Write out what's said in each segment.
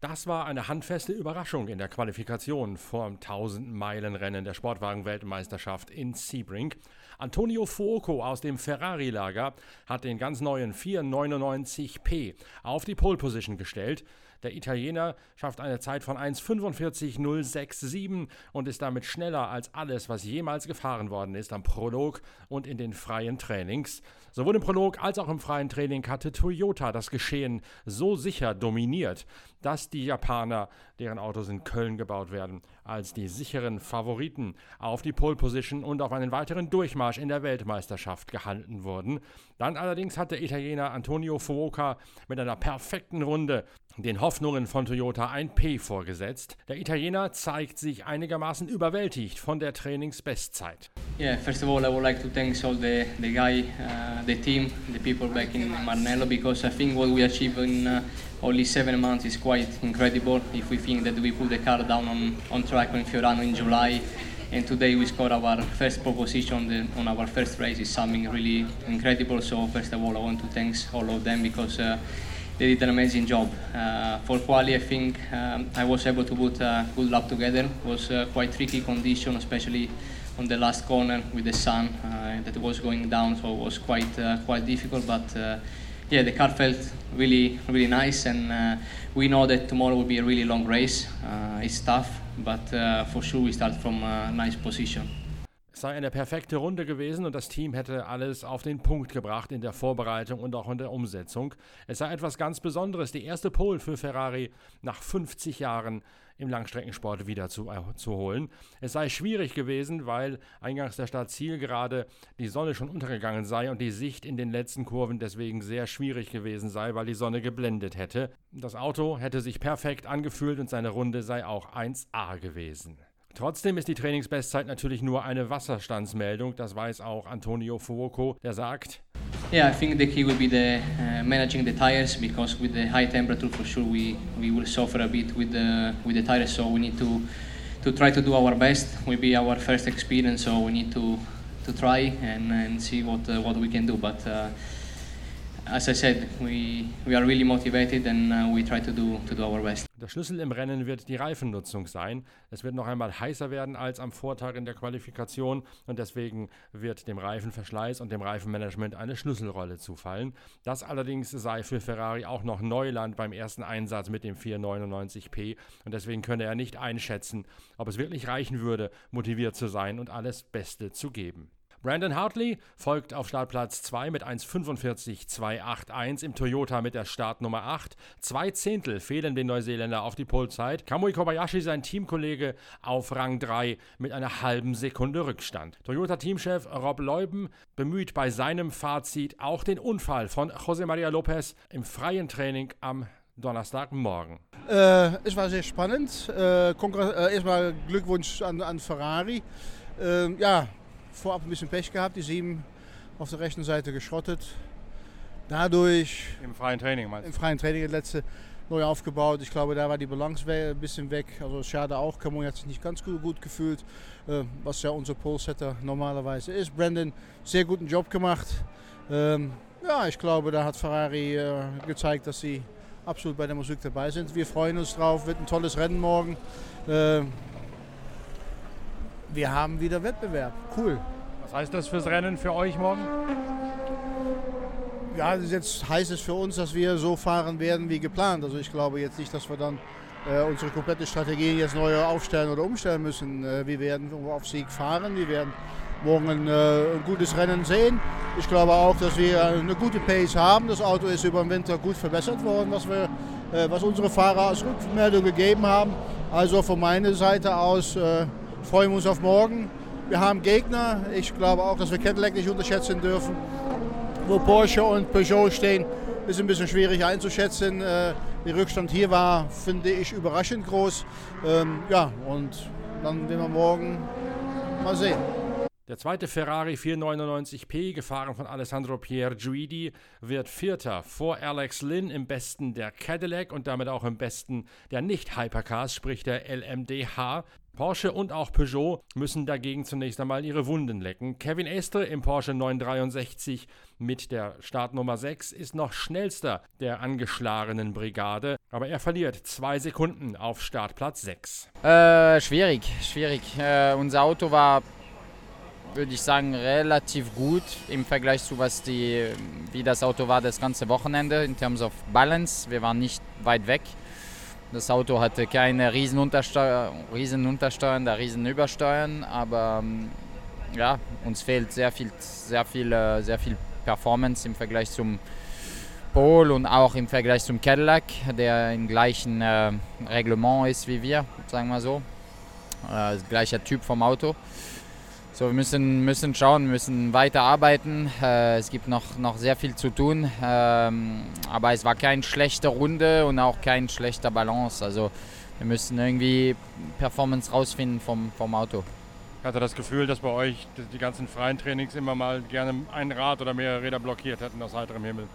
Das war eine handfeste Überraschung in der Qualifikation vom 1000-Meilen-Rennen der Sportwagen-Weltmeisterschaft in Sebring. Antonio Fuoco aus dem Ferrari-Lager hat den ganz neuen 499p auf die Pole Position gestellt. Der Italiener schafft eine Zeit von 1,45,067 und ist damit schneller als alles, was jemals gefahren worden ist am Prolog und in den freien Trainings. Sowohl im Prolog als auch im freien Training hatte Toyota das Geschehen so sicher dominiert, dass die Japaner, deren Autos in Köln gebaut werden, als die sicheren Favoriten auf die Pole Position und auf einen weiteren Durchmarsch in der Weltmeisterschaft gehalten wurden. Dann allerdings hat der Italiener Antonio Fuoca mit einer perfekten Runde den Hoffnungen von Toyota ein P vorgesetzt. Der Italiener zeigt sich einigermaßen überwältigt von der Trainingsbestzeit. Yeah, first of all, I would like to thank all the, the guy, uh, the team, the people back in Maranello because I think what we achieved in uh, only seven months is quite incredible. If we think that we put the car down on, on track in Fiorano in July and today we scored our first pole position on, the, on our first race is something really incredible. So first of all, I want to thank all of them because uh, they did an amazing job. Uh, for quali, I think um, I was able to put a good lap together. It was uh, quite tricky condition, especially on the last corner with the sun uh, that was going down, so it was quite uh, quite difficult. But uh, yeah, the car felt really really nice, and uh, we know that tomorrow will be a really long race. it's tough, but for sure we start from a nice position. Es sei eine perfekte Runde gewesen und das Team hätte alles auf den Punkt gebracht in der Vorbereitung und auch in der Umsetzung. Es sei etwas ganz Besonderes, die erste Pole für Ferrari nach 50 Jahren im Langstreckensport wieder zu, äh, zu holen. Es sei schwierig gewesen, weil eingangs der Start-Ziel gerade die Sonne schon untergegangen sei und die Sicht in den letzten Kurven deswegen sehr schwierig gewesen sei, weil die Sonne geblendet hätte. Das Auto hätte sich perfekt angefühlt und seine Runde sei auch 1A gewesen. Trotzdem ist die Trainingsbestzeit natürlich nur eine Wasserstandsmeldung. Das weiß auch Antonio Fuoco, der sagt. Yeah, I think the key will be the uh, managing the tires because with the high temperature, for sure, we, we will suffer a bit with the with the tires. So we need to to try to do our best. Will be our first experience, so we need to to try and, and see what uh, what we can do. But uh, as I said, we, we are really motivated and uh, we try to do, to do our best. Der Schlüssel im Rennen wird die Reifennutzung sein. Es wird noch einmal heißer werden als am Vortag in der Qualifikation und deswegen wird dem Reifenverschleiß und dem Reifenmanagement eine Schlüsselrolle zufallen. Das allerdings sei für Ferrari auch noch Neuland beim ersten Einsatz mit dem 499p und deswegen könne er nicht einschätzen, ob es wirklich reichen würde, motiviert zu sein und alles Beste zu geben. Brandon Hartley folgt auf Startplatz 2 mit 1,45,281 im Toyota mit der Startnummer 8. Zwei Zehntel fehlen den Neuseeländer auf die Polzeit. Kamui Kobayashi, sein Teamkollege, auf Rang 3 mit einer halben Sekunde Rückstand. Toyota-Teamchef Rob Leuben bemüht bei seinem Fazit auch den Unfall von José María López im freien Training am Donnerstagmorgen. Äh, es war sehr spannend. Äh, äh, erstmal Glückwunsch an, an Ferrari. Ähm, ja, vorab ein bisschen Pech gehabt, die sieben auf der rechten Seite geschrottet. Dadurch. Im freien Training meinst du? Im freien Training das letzte neu aufgebaut. Ich glaube, da war die Balance ein bisschen weg. Also schade auch, Camon hat sich nicht ganz gut, gut gefühlt, äh, was ja unser Pole-Setter normalerweise ist. Brandon, sehr guten Job gemacht. Ähm, ja, ich glaube, da hat Ferrari äh, gezeigt, dass sie absolut bei der Musik dabei sind. Wir freuen uns drauf, wird ein tolles Rennen morgen. Äh, wir haben wieder Wettbewerb. Cool. Was heißt das fürs Rennen für euch morgen? Ja, jetzt heißt es für uns, dass wir so fahren werden wie geplant. Also ich glaube jetzt nicht, dass wir dann äh, unsere komplette Strategie jetzt neu aufstellen oder umstellen müssen. Äh, wir werden auf Sieg fahren, wir werden morgen ein, äh, ein, gutes Rennen sehen. Ich glaube auch, dass wir eine gute Pace haben. Das Auto ist über den Winter gut verbessert worden, was, wir, äh, was unsere Fahrer als Rückmeldung gegeben haben. Also von meiner Seite aus äh, freuen uns auf morgen. Wir haben Gegner. Ich glaube auch, dass wir Cadillac nicht unterschätzen dürfen. Wo Porsche und Peugeot stehen, ist ein bisschen schwierig einzuschätzen. Äh, der Rückstand hier war, finde ich, überraschend groß. Ähm, ja, und dann werden wir morgen mal sehen. Der zweite Ferrari 499p, gefahren von Alessandro Pierguidi, wird Vierter vor Alex Lynn im Besten der Cadillac und damit auch im Besten der Nicht-Hypercars, sprich der LMDH. Porsche und auch Peugeot müssen dagegen zunächst einmal ihre Wunden lecken. Kevin Estre im Porsche 963 mit der Startnummer 6 ist noch schnellster der angeschlagenen Brigade, aber er verliert zwei Sekunden auf Startplatz 6. Äh, schwierig, schwierig. Äh, unser Auto war, würde ich sagen, relativ gut im Vergleich zu was die, wie das Auto war das ganze Wochenende in terms of Balance. Wir waren nicht weit weg. Das Auto hatte keine riesen, Untersteuer, riesen Untersteuern, da riesen Übersteuern, aber ähm, ja, uns fehlt sehr viel, sehr viel, äh, sehr viel Performance im Vergleich zum Pol und auch im Vergleich zum Cadillac, der im gleichen äh, Reglement ist wie wir, sagen wir so. Äh, gleicher Typ vom Auto. So, wir müssen, müssen schauen, müssen weiter arbeiten. Äh, es gibt noch, noch sehr viel zu tun. Ähm, aber es war keine schlechte Runde und auch kein schlechter Balance. Also wir müssen irgendwie Performance rausfinden vom, vom Auto. Ich hatte das Gefühl, dass bei euch die ganzen freien Trainings immer mal gerne ein Rad oder mehrere Räder blockiert hätten aus heiterem Himmel.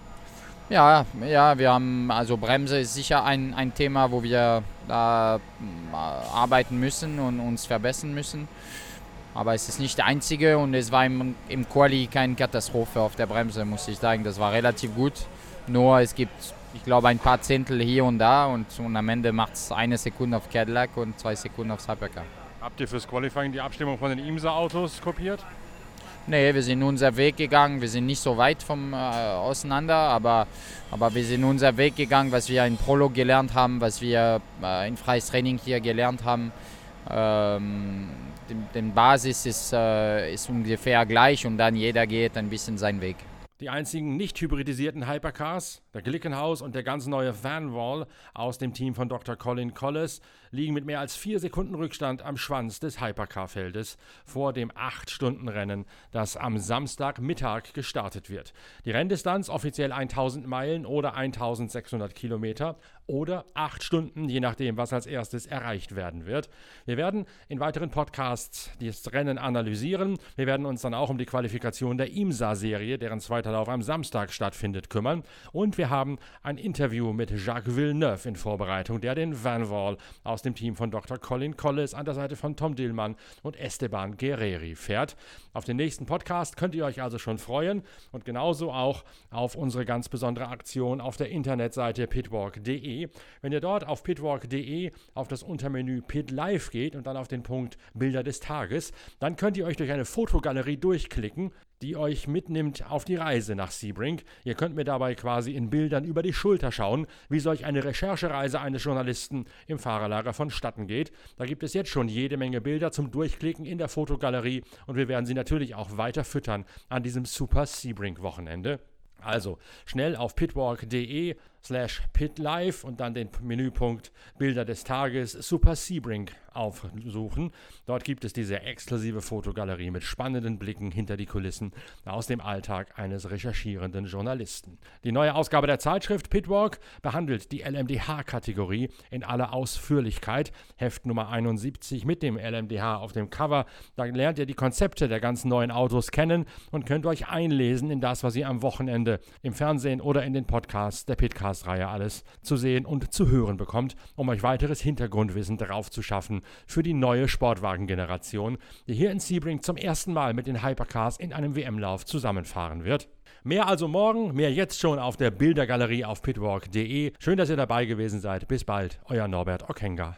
Ja, ja, wir haben, also Bremse ist sicher ein, ein Thema, wo wir da äh, arbeiten müssen und uns verbessern müssen. Aber es ist nicht der einzige und es war im, im Quali keine Katastrophe auf der Bremse, muss ich sagen. Das war relativ gut. Nur es gibt, ich glaube, ein paar Zehntel hier und da und, und am Ende macht es eine Sekunde auf Cadillac und zwei Sekunden auf Hypercar. Habt ihr fürs Qualifying die Abstimmung von den IMSA-Autos kopiert? Nee, wir sind unseren Weg gegangen. Wir sind nicht so weit vom, äh, auseinander, aber, aber wir sind unseren Weg gegangen, was wir in Prolog gelernt haben, was wir äh, in freies Training hier gelernt haben. Ähm, die, Basis ist, äh, ist ungefähr gleich und dann jeder geht ein bisschen seinen Weg. Die einzigen nicht hybridisierten Hypercars, der Glickenhaus und der ganz neue Vanwall aus dem Team von Dr. Colin Collis, liegen mit mehr als vier Sekunden Rückstand am Schwanz des Hypercar-Feldes vor dem 8-Stunden-Rennen, das am Samstagmittag gestartet wird. Die Renndistanz offiziell 1000 Meilen oder 1600 Kilometer oder 8 Stunden, je nachdem, was als erstes erreicht werden wird. Wir werden in weiteren Podcasts das Rennen analysieren. Wir werden uns dann auch um die Qualifikation der IMSA-Serie, deren zweiter Lauf am Samstag stattfindet, kümmern. Und wir haben ein Interview mit Jacques Villeneuve in Vorbereitung, der den Van Wall aus dem Team von Dr. Colin Collis an der Seite von Tom Dillmann und Esteban Guerreri fährt. Auf den nächsten Podcast könnt ihr euch also schon freuen und genauso auch auf unsere ganz besondere Aktion auf der Internetseite pitwalk.de. Wenn ihr dort auf pitwalk.de auf das Untermenü Pit Live geht und dann auf den Punkt Bilder des Tages, dann könnt ihr euch durch eine Fotogalerie durchklicken die euch mitnimmt auf die Reise nach Sebring. Ihr könnt mir dabei quasi in Bildern über die Schulter schauen, wie solch eine Recherchereise eines Journalisten im Fahrerlager vonstatten geht. Da gibt es jetzt schon jede Menge Bilder zum Durchklicken in der Fotogalerie und wir werden sie natürlich auch weiter füttern an diesem Super Sebring Wochenende. Also schnell auf pitwalk.de slash pitlife und dann den Menüpunkt Bilder des Tages Super Sebring aufsuchen. Dort gibt es diese exklusive Fotogalerie mit spannenden Blicken hinter die Kulissen aus dem Alltag eines recherchierenden Journalisten. Die neue Ausgabe der Zeitschrift Pitwalk behandelt die LMDH-Kategorie in aller Ausführlichkeit. Heft Nummer 71 mit dem LMDH auf dem Cover. Da lernt ihr die Konzepte der ganzen neuen Autos kennen und könnt euch einlesen in das, was ihr am Wochenende im Fernsehen oder in den Podcasts der Pitcast-Reihe alles zu sehen und zu hören bekommt, um euch weiteres Hintergrundwissen darauf zu schaffen, für die neue Sportwagengeneration, die hier in Sebring zum ersten Mal mit den Hypercars in einem WM-Lauf zusammenfahren wird. Mehr also morgen, mehr jetzt schon auf der Bildergalerie auf pitwalk.de. Schön, dass ihr dabei gewesen seid. Bis bald, euer Norbert Okenga.